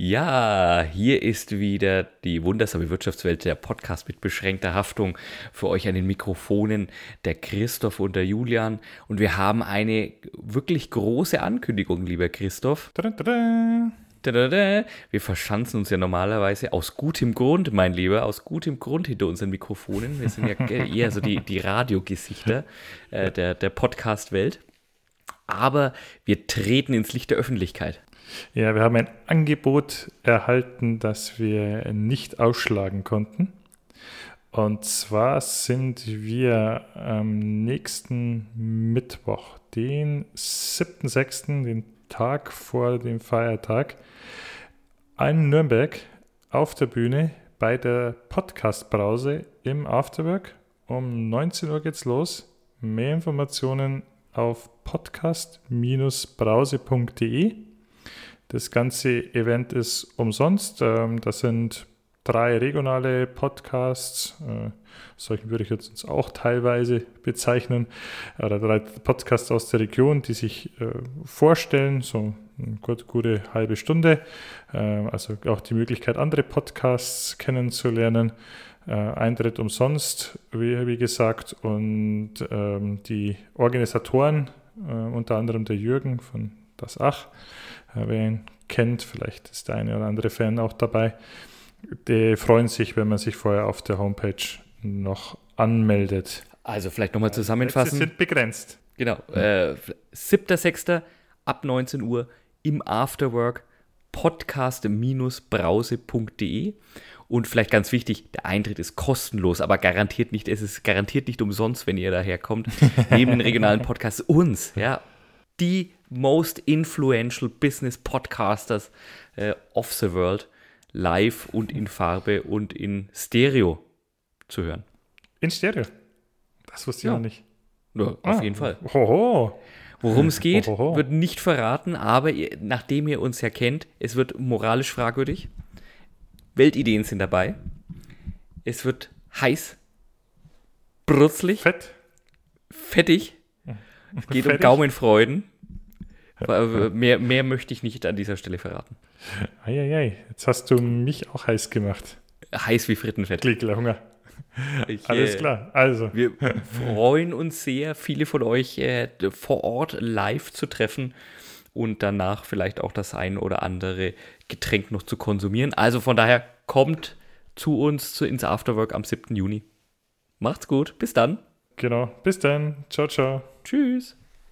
Ja, hier ist wieder die wundersame Wirtschaftswelt, der Podcast mit beschränkter Haftung für euch an den Mikrofonen, der Christoph und der Julian. Und wir haben eine wirklich große Ankündigung, lieber Christoph. Tada. Wir verschanzen uns ja normalerweise aus gutem Grund, mein Lieber, aus gutem Grund hinter unseren Mikrofonen. Wir sind ja eher so die, die Radiogesichter äh, der, der Podcast-Welt. Aber wir treten ins Licht der Öffentlichkeit. Ja, wir haben ein Angebot erhalten, das wir nicht ausschlagen konnten. Und zwar sind wir am nächsten Mittwoch, den 7.6., den Tag vor dem Feiertag, in Nürnberg auf der Bühne bei der Podcast-Brause im Afterwork. Um 19 Uhr geht's los. Mehr Informationen auf podcast-brause.de. Das ganze Event ist umsonst. Ähm, das sind drei regionale Podcasts. Äh, solchen würde ich jetzt auch teilweise bezeichnen. Oder drei Podcasts aus der Region, die sich äh, vorstellen, so eine gute, gute halbe Stunde. Äh, also auch die Möglichkeit, andere Podcasts kennenzulernen. Eintritt umsonst, wie, wie gesagt. Und ähm, die Organisatoren, unter anderem der Jürgen von Das Ach, wer ihn kennt, vielleicht ist der eine oder andere Fan auch dabei. Die freuen sich, wenn man sich vorher auf der Homepage noch anmeldet. Also vielleicht nochmal zusammenfassen. Sie sind begrenzt. Genau. Äh, 7.6. ab 19 Uhr im Afterwork podcast-brause.de und vielleicht ganz wichtig, der Eintritt ist kostenlos, aber garantiert nicht, es ist garantiert nicht umsonst, wenn ihr daherkommt. Neben den regionalen Podcasts uns, ja, die most influential business podcasters äh, of the world live und in Farbe und in Stereo zu hören. In Stereo? Das wusste ich ja. noch nicht. Ja, auf ah, jeden Fall. Hoho. Worum es geht, Hohoho. wird nicht verraten, aber ihr, nachdem ihr uns ja kennt, es wird moralisch fragwürdig. Weltideen sind dabei. Es wird heiß, brutzlig, fett, fettig. Es geht Fettig. um Gaumenfreuden. Mehr, mehr möchte ich nicht an dieser Stelle verraten. Eieiei, jetzt hast du mich auch heiß gemacht. Heiß wie Frittenfett. Klickler Hunger. Ich, Alles äh, klar, also. Wir freuen uns sehr, viele von euch äh, vor Ort live zu treffen und danach vielleicht auch das ein oder andere Getränk noch zu konsumieren. Also von daher kommt zu uns zu, ins Afterwork am 7. Juni. Macht's gut, bis dann. Genau, bis dann. Ciao, ciao. Tschüss.